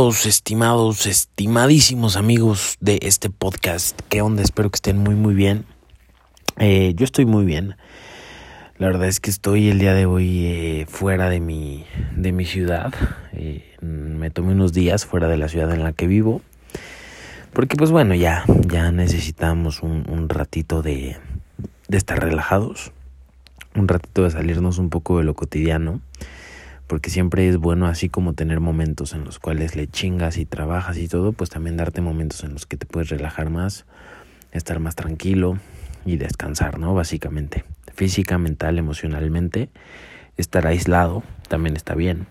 Estimados, estimadísimos amigos de este podcast, ¿qué onda? Espero que estén muy, muy bien. Eh, yo estoy muy bien. La verdad es que estoy el día de hoy eh, fuera de mi, de mi ciudad. Eh, me tomé unos días fuera de la ciudad en la que vivo. Porque pues bueno, ya, ya necesitamos un, un ratito de, de estar relajados. Un ratito de salirnos un poco de lo cotidiano porque siempre es bueno así como tener momentos en los cuales le chingas y trabajas y todo, pues también darte momentos en los que te puedes relajar más, estar más tranquilo y descansar, ¿no? Básicamente, física, mental, emocionalmente, estar aislado también está bien.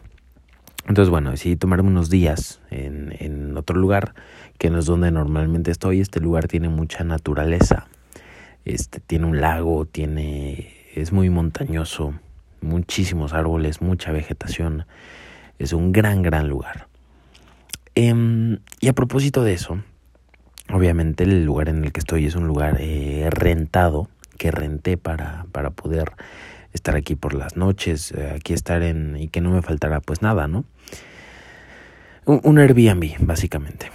Entonces, bueno, decidí tomarme unos días en, en otro lugar, que no es donde normalmente estoy. Este lugar tiene mucha naturaleza. Este tiene un lago, tiene es muy montañoso muchísimos árboles, mucha vegetación. Es un gran, gran lugar. Em, y a propósito de eso, obviamente el lugar en el que estoy es un lugar eh, rentado, que renté para, para poder estar aquí por las noches, eh, aquí estar en y que no me faltará pues nada, ¿no? Un, un Airbnb, básicamente.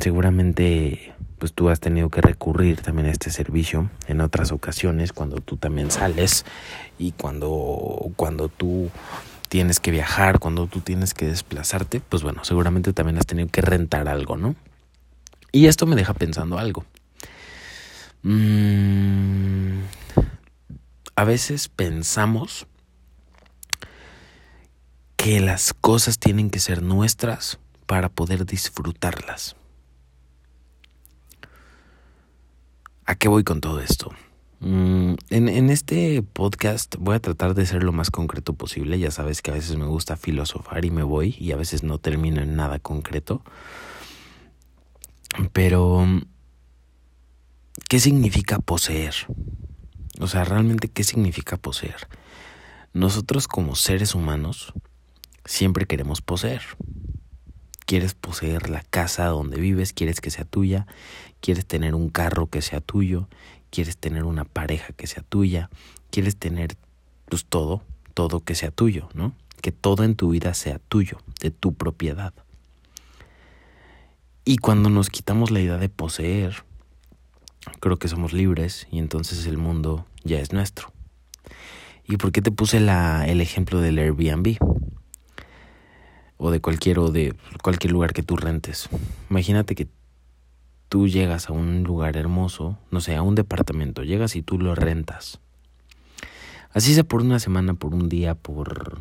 Seguramente pues tú has tenido que recurrir también a este servicio en otras ocasiones cuando tú también sales y cuando cuando tú tienes que viajar, cuando tú tienes que desplazarte, pues bueno, seguramente también has tenido que rentar algo, ¿no? Y esto me deja pensando algo. Mm, a veces pensamos que las cosas tienen que ser nuestras para poder disfrutarlas. ¿A qué voy con todo esto? Mm, en, en, este podcast voy a tratar de ser lo más concreto posible. Ya sabes que a veces me gusta filosofar y me voy y a veces no termino en nada concreto. Pero, ¿qué significa poseer? O sea, realmente, ¿qué significa poseer? Nosotros como seres humanos siempre queremos poseer. Quieres poseer la casa donde vives, quieres que sea tuya, quieres tener un carro que sea tuyo, quieres tener una pareja que sea tuya, quieres tener pues todo, todo que sea tuyo, ¿no? Que todo en tu vida sea tuyo, de tu propiedad. Y cuando nos quitamos la idea de poseer, creo que somos libres y entonces el mundo ya es nuestro. ¿Y por qué te puse la, el ejemplo del Airbnb? O de cualquier, o de cualquier lugar que tú rentes. Imagínate que tú llegas a un lugar hermoso, no sé, a un departamento, llegas y tú lo rentas. Así sea por una semana, por un día, por,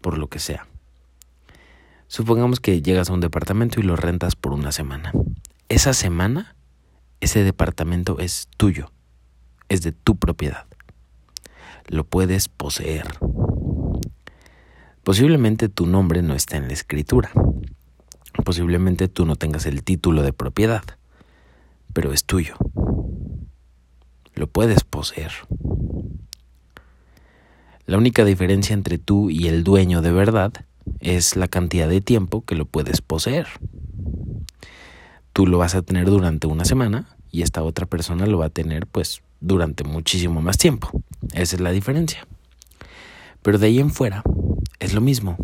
por lo que sea. Supongamos que llegas a un departamento y lo rentas por una semana. Esa semana, ese departamento es tuyo, es de tu propiedad. Lo puedes poseer. Posiblemente tu nombre no está en la escritura. Posiblemente tú no tengas el título de propiedad pero es tuyo. Lo puedes poseer. La única diferencia entre tú y el dueño de verdad es la cantidad de tiempo que lo puedes poseer. Tú lo vas a tener durante una semana y esta otra persona lo va a tener pues durante muchísimo más tiempo. Esa es la diferencia. Pero de ahí en fuera es lo mismo.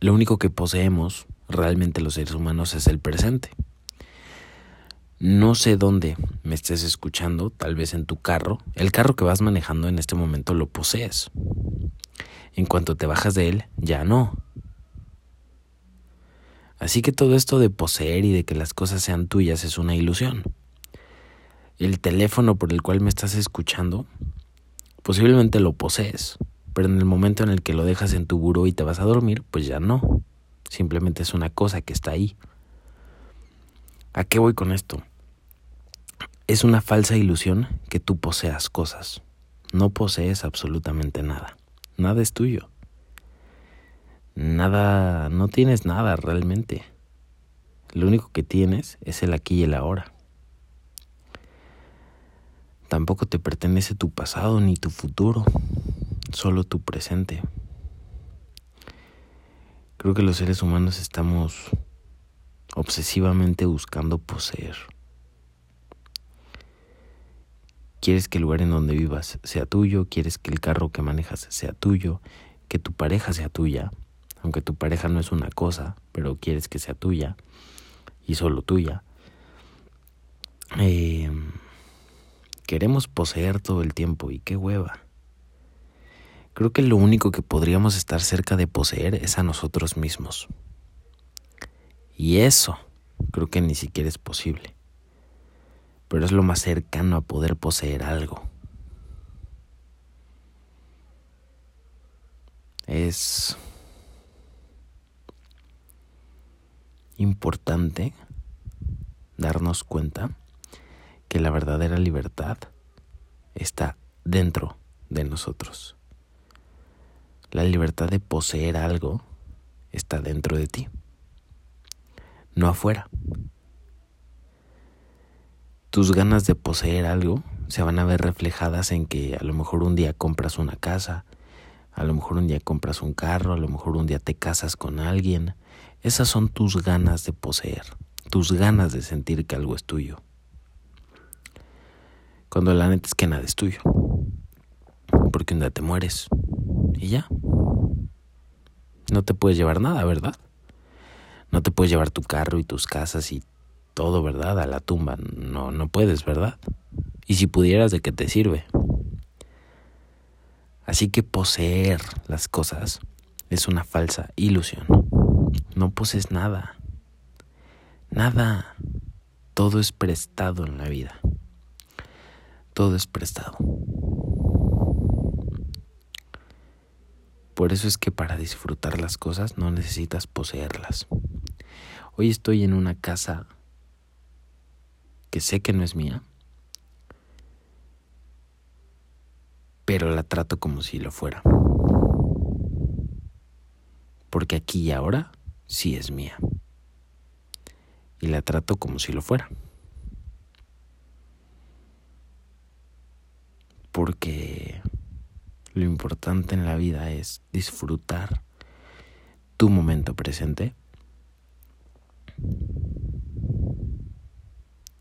Lo único que poseemos realmente los seres humanos es el presente. No sé dónde me estés escuchando, tal vez en tu carro. El carro que vas manejando en este momento lo posees. En cuanto te bajas de él, ya no. Así que todo esto de poseer y de que las cosas sean tuyas es una ilusión. El teléfono por el cual me estás escuchando, posiblemente lo posees, pero en el momento en el que lo dejas en tu buró y te vas a dormir, pues ya no. Simplemente es una cosa que está ahí. ¿A qué voy con esto? Es una falsa ilusión que tú poseas cosas. No posees absolutamente nada. Nada es tuyo. Nada, no tienes nada realmente. Lo único que tienes es el aquí y el ahora. Tampoco te pertenece tu pasado ni tu futuro, solo tu presente. Creo que los seres humanos estamos obsesivamente buscando poseer. Quieres que el lugar en donde vivas sea tuyo, quieres que el carro que manejas sea tuyo, que tu pareja sea tuya. aunque tu pareja no es una cosa, pero quieres que sea tuya y solo tuya. Eh, queremos poseer todo el tiempo y qué hueva. Creo que lo único que podríamos estar cerca de poseer es a nosotros mismos. Y eso creo que ni siquiera es posible. Pero es lo más cercano a poder poseer algo. Es importante darnos cuenta que la verdadera libertad está dentro de nosotros. La libertad de poseer algo está dentro de ti, no afuera. Tus ganas de poseer algo se van a ver reflejadas en que a lo mejor un día compras una casa, a lo mejor un día compras un carro, a lo mejor un día te casas con alguien. Esas son tus ganas de poseer, tus ganas de sentir que algo es tuyo. Cuando la neta es que nada es tuyo. Porque un día te mueres. Y ya. No te puedes llevar nada, ¿verdad? No te puedes llevar tu carro y tus casas y todo, ¿verdad? A la tumba. No, no puedes, ¿verdad? Y si pudieras, ¿de qué te sirve? Así que poseer las cosas es una falsa ilusión. No posees nada. Nada. Todo es prestado en la vida. Todo es prestado. Por eso es que para disfrutar las cosas no necesitas poseerlas. Hoy estoy en una casa que sé que no es mía, pero la trato como si lo fuera. Porque aquí y ahora sí es mía. Y la trato como si lo fuera. Porque lo importante en la vida es disfrutar tu momento presente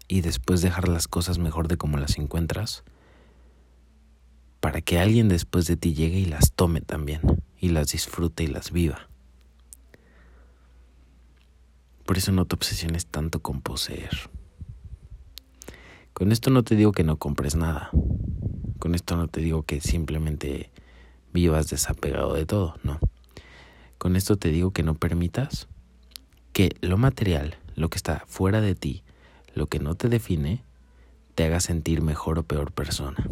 y después dejar las cosas mejor de como las encuentras para que alguien después de ti llegue y las tome también y las disfrute y las viva. Por eso no te obsesiones tanto con poseer. Con esto no te digo que no compres nada. Con esto no te digo que simplemente vivas desapegado de todo, no. Con esto te digo que no permitas que lo material, lo que está fuera de ti, lo que no te define, te haga sentir mejor o peor persona.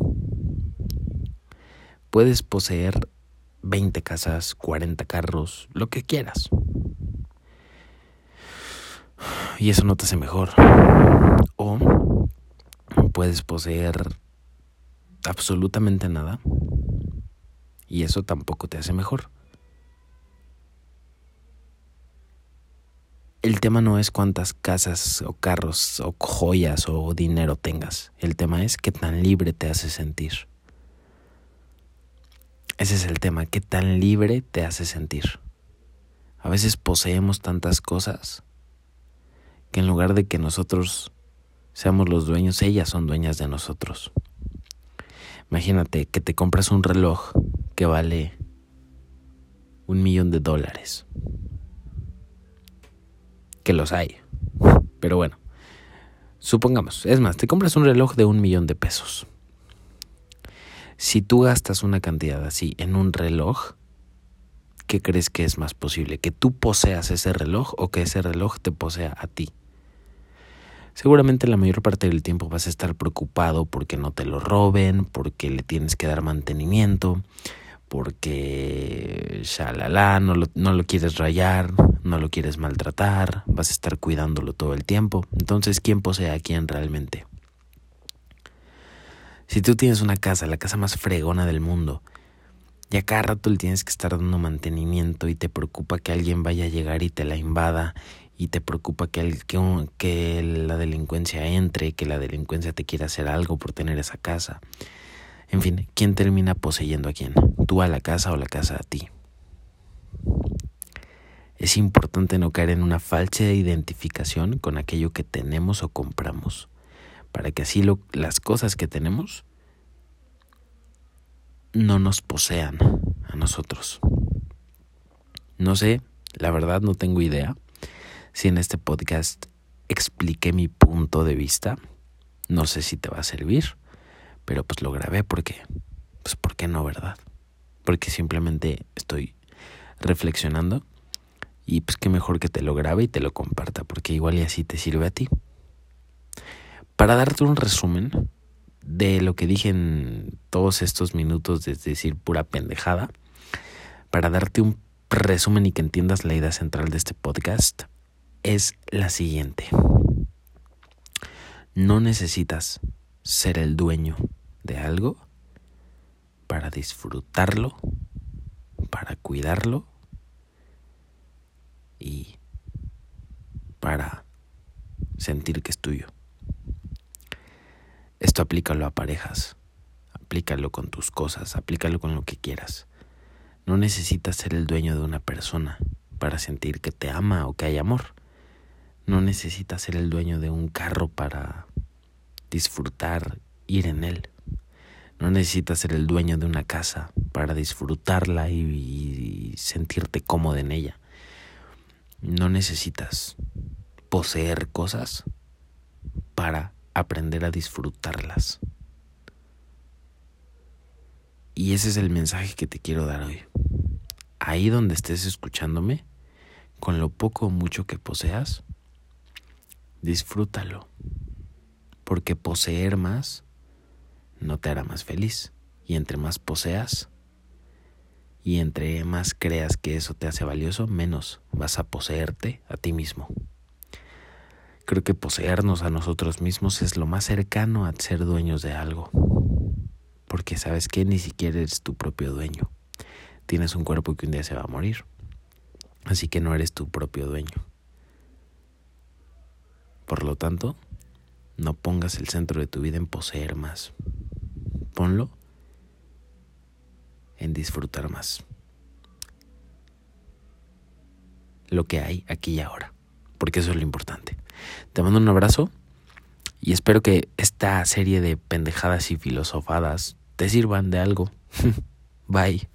Puedes poseer 20 casas, 40 carros, lo que quieras. Y eso no te hace mejor. O puedes poseer absolutamente nada y eso tampoco te hace mejor. El tema no es cuántas casas o carros o joyas o dinero tengas. El tema es qué tan libre te hace sentir. Ese es el tema, qué tan libre te hace sentir. A veces poseemos tantas cosas que en lugar de que nosotros seamos los dueños, ellas son dueñas de nosotros. Imagínate que te compras un reloj que vale un millón de dólares. Que los hay. Pero bueno, supongamos, es más, te compras un reloj de un millón de pesos. Si tú gastas una cantidad así en un reloj, ¿qué crees que es más posible? ¿Que tú poseas ese reloj o que ese reloj te posea a ti? Seguramente la mayor parte del tiempo vas a estar preocupado porque no te lo roben, porque le tienes que dar mantenimiento, porque shalala, no lo, no lo quieres rayar, no lo quieres maltratar, vas a estar cuidándolo todo el tiempo. Entonces, ¿quién posee a quién realmente? Si tú tienes una casa, la casa más fregona del mundo, y a cada rato le tienes que estar dando mantenimiento y te preocupa que alguien vaya a llegar y te la invada y te preocupa que, el, que, que la delincuencia entre, que la delincuencia te quiera hacer algo por tener esa casa. En fin, ¿quién termina poseyendo a quién? ¿Tú a la casa o la casa a ti? Es importante no caer en una falsa identificación con aquello que tenemos o compramos, para que así lo, las cosas que tenemos no nos posean a nosotros. No sé, la verdad no tengo idea si en este podcast expliqué mi punto de vista. No sé si te va a servir, pero pues lo grabé porque, pues ¿por qué no, verdad? Porque simplemente estoy reflexionando y pues qué mejor que te lo grabe y te lo comparta, porque igual y así te sirve a ti. Para darte un resumen de lo que dije en todos estos minutos, es decir, pura pendejada, para darte un resumen y que entiendas la idea central de este podcast, es la siguiente. No necesitas ser el dueño de algo para disfrutarlo, para cuidarlo y para sentir que es tuyo. Esto aplícalo a parejas, aplícalo con tus cosas, aplícalo con lo que quieras. No necesitas ser el dueño de una persona para sentir que te ama o que hay amor. No necesitas ser el dueño de un carro para disfrutar ir en él. No necesitas ser el dueño de una casa para disfrutarla y, y sentirte cómodo en ella. No necesitas poseer cosas para aprender a disfrutarlas. Y ese es el mensaje que te quiero dar hoy. Ahí donde estés escuchándome, con lo poco o mucho que poseas, disfrútalo. Porque poseer más no te hará más feliz. Y entre más poseas, y entre más creas que eso te hace valioso, menos vas a poseerte a ti mismo. Creo que poseernos a nosotros mismos es lo más cercano a ser dueños de algo. Porque sabes que ni siquiera eres tu propio dueño. Tienes un cuerpo que un día se va a morir. Así que no eres tu propio dueño. Por lo tanto, no pongas el centro de tu vida en poseer más. Ponlo en disfrutar más. Lo que hay aquí y ahora. Porque eso es lo importante. Te mando un abrazo y espero que esta serie de pendejadas y filosofadas te sirvan de algo. Bye.